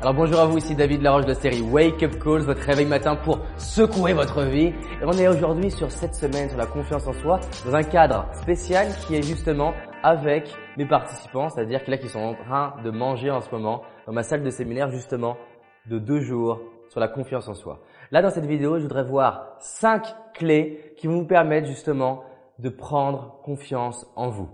Alors bonjour à vous, ici David Laroche de la série Wake Up Calls, votre réveil matin pour secouer votre vie. Et on est aujourd'hui sur cette semaine sur la confiance en soi, dans un cadre spécial qui est justement avec mes participants, c'est-à-dire là qui sont en train de manger en ce moment dans ma salle de séminaire justement de deux jours sur la confiance en soi. Là dans cette vidéo, je voudrais voir cinq clés qui vont vous permettre justement de prendre confiance en vous.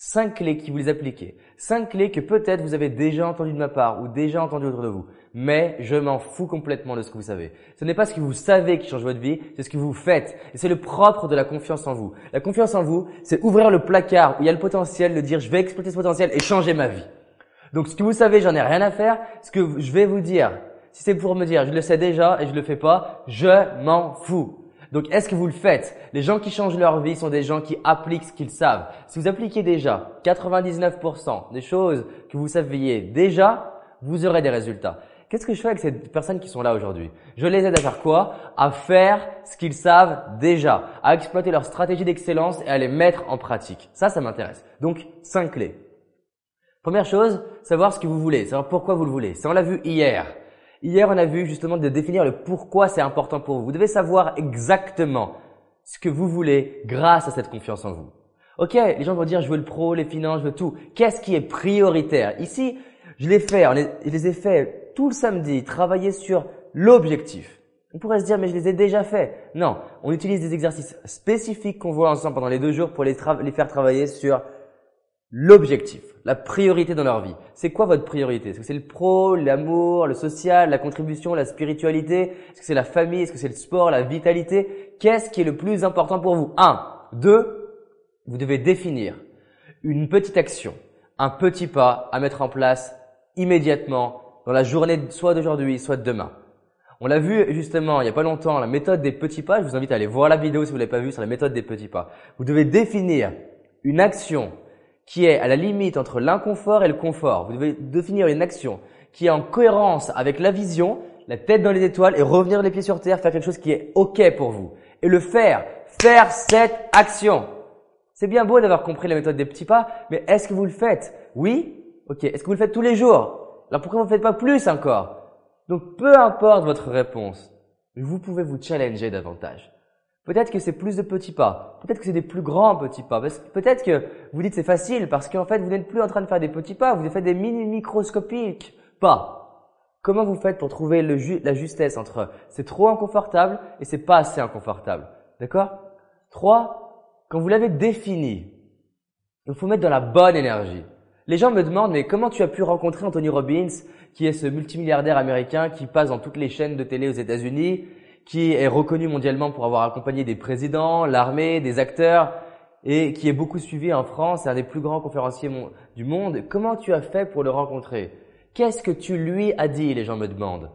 Cinq clés qui vous les appliquez. Cinq clés que peut-être vous avez déjà entendues de ma part ou déjà entendues autour de vous. Mais je m'en fous complètement de ce que vous savez. Ce n'est pas ce que vous savez qui change votre vie, c'est ce que vous faites. Et c'est le propre de la confiance en vous. La confiance en vous, c'est ouvrir le placard où il y a le potentiel de dire je vais exploiter ce potentiel et changer ma vie. Donc ce que vous savez, j'en ai rien à faire. Ce que je vais vous dire, si c'est pour me dire je le sais déjà et je le fais pas, je m'en fous. Donc, est-ce que vous le faites? Les gens qui changent leur vie sont des gens qui appliquent ce qu'ils savent. Si vous appliquez déjà 99% des choses que vous saviez déjà, vous aurez des résultats. Qu'est-ce que je fais avec ces personnes qui sont là aujourd'hui? Je les aide à faire quoi? À faire ce qu'ils savent déjà, à exploiter leur stratégie d'excellence et à les mettre en pratique. Ça, ça m'intéresse. Donc, cinq clés. Première chose, savoir ce que vous voulez, savoir pourquoi vous le voulez. Ça, on l'a vu hier. Hier, on a vu justement de définir le pourquoi c'est important pour vous. Vous devez savoir exactement ce que vous voulez grâce à cette confiance en vous. Ok, les gens vont dire je veux le pro, les finances, je veux tout. Qu'est-ce qui est prioritaire? Ici, je l'ai fait, je les ai fait tout le samedi, travailler sur l'objectif. On pourrait se dire mais je les ai déjà faits. Non, on utilise des exercices spécifiques qu'on voit ensemble pendant les deux jours pour les faire travailler sur l'objectif, la priorité dans leur vie. C'est quoi votre priorité? Est-ce que c'est le pro, l'amour, le social, la contribution, la spiritualité? Est-ce que c'est la famille? Est-ce que c'est le sport, la vitalité? Qu'est-ce qui est le plus important pour vous? Un. Deux, vous devez définir une petite action, un petit pas à mettre en place immédiatement dans la journée soit d'aujourd'hui, soit de demain. On l'a vu justement il n'y a pas longtemps, la méthode des petits pas. Je vous invite à aller voir la vidéo si vous ne l'avez pas vue sur la méthode des petits pas. Vous devez définir une action qui est à la limite entre l'inconfort et le confort. Vous devez définir une action qui est en cohérence avec la vision, la tête dans les étoiles et revenir les pieds sur terre, faire quelque chose qui est OK pour vous. Et le faire, faire cette action. C'est bien beau d'avoir compris la méthode des petits pas, mais est-ce que vous le faites? Oui? Ok. Est-ce que vous le faites tous les jours? Alors pourquoi vous ne faites pas plus encore? Donc peu importe votre réponse, vous pouvez vous challenger davantage. Peut-être que c'est plus de petits pas. Peut-être que c'est des plus grands petits pas. Peut-être que vous dites c'est facile parce qu'en fait vous n'êtes plus en train de faire des petits pas, vous faites des mini microscopiques pas. Comment vous faites pour trouver la justesse entre c'est trop inconfortable et c'est pas assez inconfortable? D'accord? Trois, quand vous l'avez défini, il faut mettre dans la bonne énergie. Les gens me demandent mais comment tu as pu rencontrer Anthony Robbins, qui est ce multimilliardaire américain qui passe dans toutes les chaînes de télé aux États-Unis, qui est reconnu mondialement pour avoir accompagné des présidents, l'armée, des acteurs, et qui est beaucoup suivi en France, un des plus grands conférenciers du monde. Comment tu as fait pour le rencontrer? Qu'est-ce que tu lui as dit? Les gens me demandent.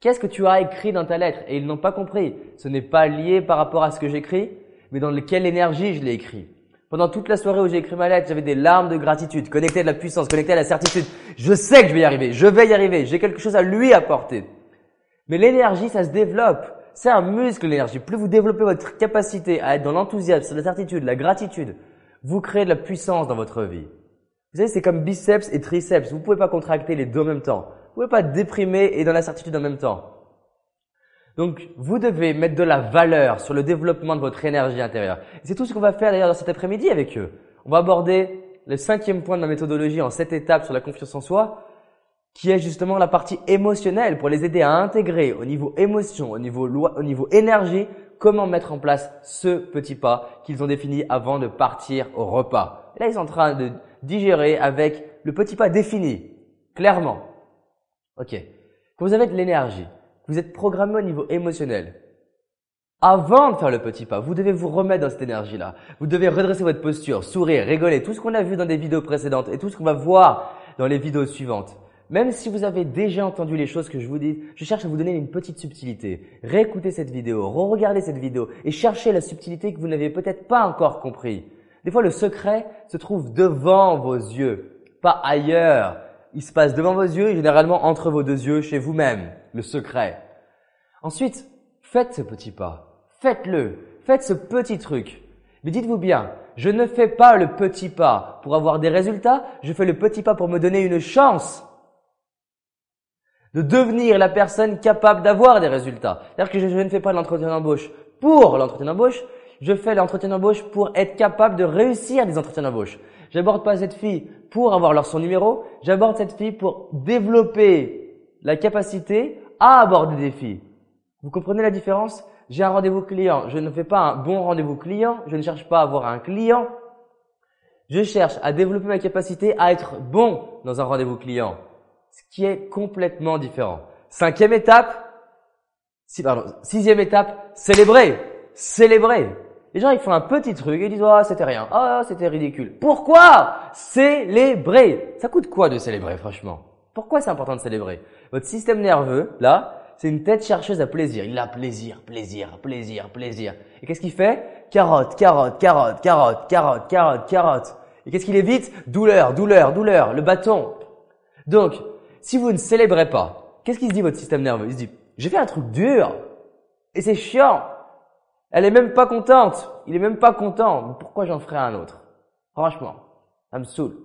Qu'est-ce que tu as écrit dans ta lettre? Et ils n'ont pas compris. Ce n'est pas lié par rapport à ce que j'écris, mais dans quelle énergie je l'ai écrit. Pendant toute la soirée où j'ai écrit ma lettre, j'avais des larmes de gratitude, connectées à la puissance, connectées à la certitude. Je sais que je vais y arriver, je vais y arriver, j'ai quelque chose à lui apporter. Mais l'énergie, ça se développe. C'est un muscle l'énergie. Plus vous développez votre capacité à être dans l'enthousiasme, la certitude, la gratitude, vous créez de la puissance dans votre vie. Vous savez, c'est comme biceps et triceps. Vous ne pouvez pas contracter les deux en même temps. Vous ne pouvez pas déprimer et dans la certitude en même temps. Donc, vous devez mettre de la valeur sur le développement de votre énergie intérieure. c'est tout ce qu'on va faire d'ailleurs dans cet après-midi avec eux. On va aborder le cinquième point de ma méthodologie en sept étapes sur la confiance en soi qui est justement la partie émotionnelle pour les aider à intégrer au niveau émotion, au niveau au niveau énergie, comment mettre en place ce petit pas qu'ils ont défini avant de partir au repas. Là, ils sont en train de digérer avec le petit pas défini, clairement. Ok. Quand vous avez de l'énergie, vous êtes programmé au niveau émotionnel. Avant de faire le petit pas, vous devez vous remettre dans cette énergie-là. Vous devez redresser votre posture, sourire, rigoler, tout ce qu'on a vu dans des vidéos précédentes et tout ce qu'on va voir dans les vidéos suivantes. Même si vous avez déjà entendu les choses que je vous dis, je cherche à vous donner une petite subtilité. Réécoutez cette vidéo, re-regardez cette vidéo et cherchez la subtilité que vous n'avez peut-être pas encore compris. Des fois, le secret se trouve devant vos yeux, pas ailleurs. Il se passe devant vos yeux et généralement entre vos deux yeux, chez vous-même, le secret. Ensuite, faites ce petit pas. Faites-le. Faites ce petit truc. Mais dites-vous bien, je ne fais pas le petit pas pour avoir des résultats, je fais le petit pas pour me donner une chance de devenir la personne capable d'avoir des résultats. C'est-à-dire que je, ne fais pas l'entretien d'embauche pour l'entretien d'embauche, je fais l'entretien d'embauche pour être capable de réussir des entretiens d'embauche. J'aborde pas cette fille pour avoir leur son numéro, j'aborde cette fille pour développer la capacité à aborder des filles. Vous comprenez la différence? J'ai un rendez-vous client, je ne fais pas un bon rendez-vous client, je ne cherche pas à avoir un client, je cherche à développer ma capacité à être bon dans un rendez-vous client, ce qui est complètement différent. Cinquième étape, pardon, sixième étape, célébrer, célébrer. Les gens, ils font un petit truc et ils disent, oh, c'était rien. Oh, c'était ridicule. Pourquoi célébrer? Ça coûte quoi de célébrer, franchement? Pourquoi c'est important de célébrer? Votre système nerveux, là, c'est une tête chercheuse à plaisir. Il a plaisir, plaisir, plaisir, plaisir. Et qu'est-ce qu'il fait? Carotte, carotte, carotte, carotte, carotte, carotte, carotte. Et qu'est-ce qu'il évite? Douleur, douleur, douleur, le bâton. Donc, si vous ne célébrez pas, qu'est-ce qu'il se dit votre système nerveux? Il se dit, j'ai fait un truc dur et c'est chiant. Elle est même pas contente. Il est même pas content. Pourquoi j'en ferai un autre Franchement, ça me saoule.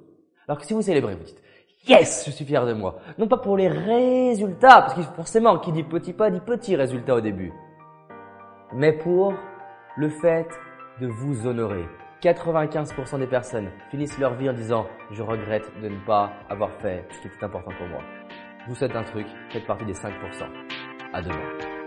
Alors que si vous célébrez, vous dites, yes, je suis fier de moi. Non pas pour les résultats, parce que forcément, qui dit petit pas dit petit résultat au début. Mais pour le fait de vous honorer. 95% des personnes finissent leur vie en disant je regrette de ne pas avoir fait ce qui était important pour moi. Vous souhaite un truc, faites partie des 5%. À demain.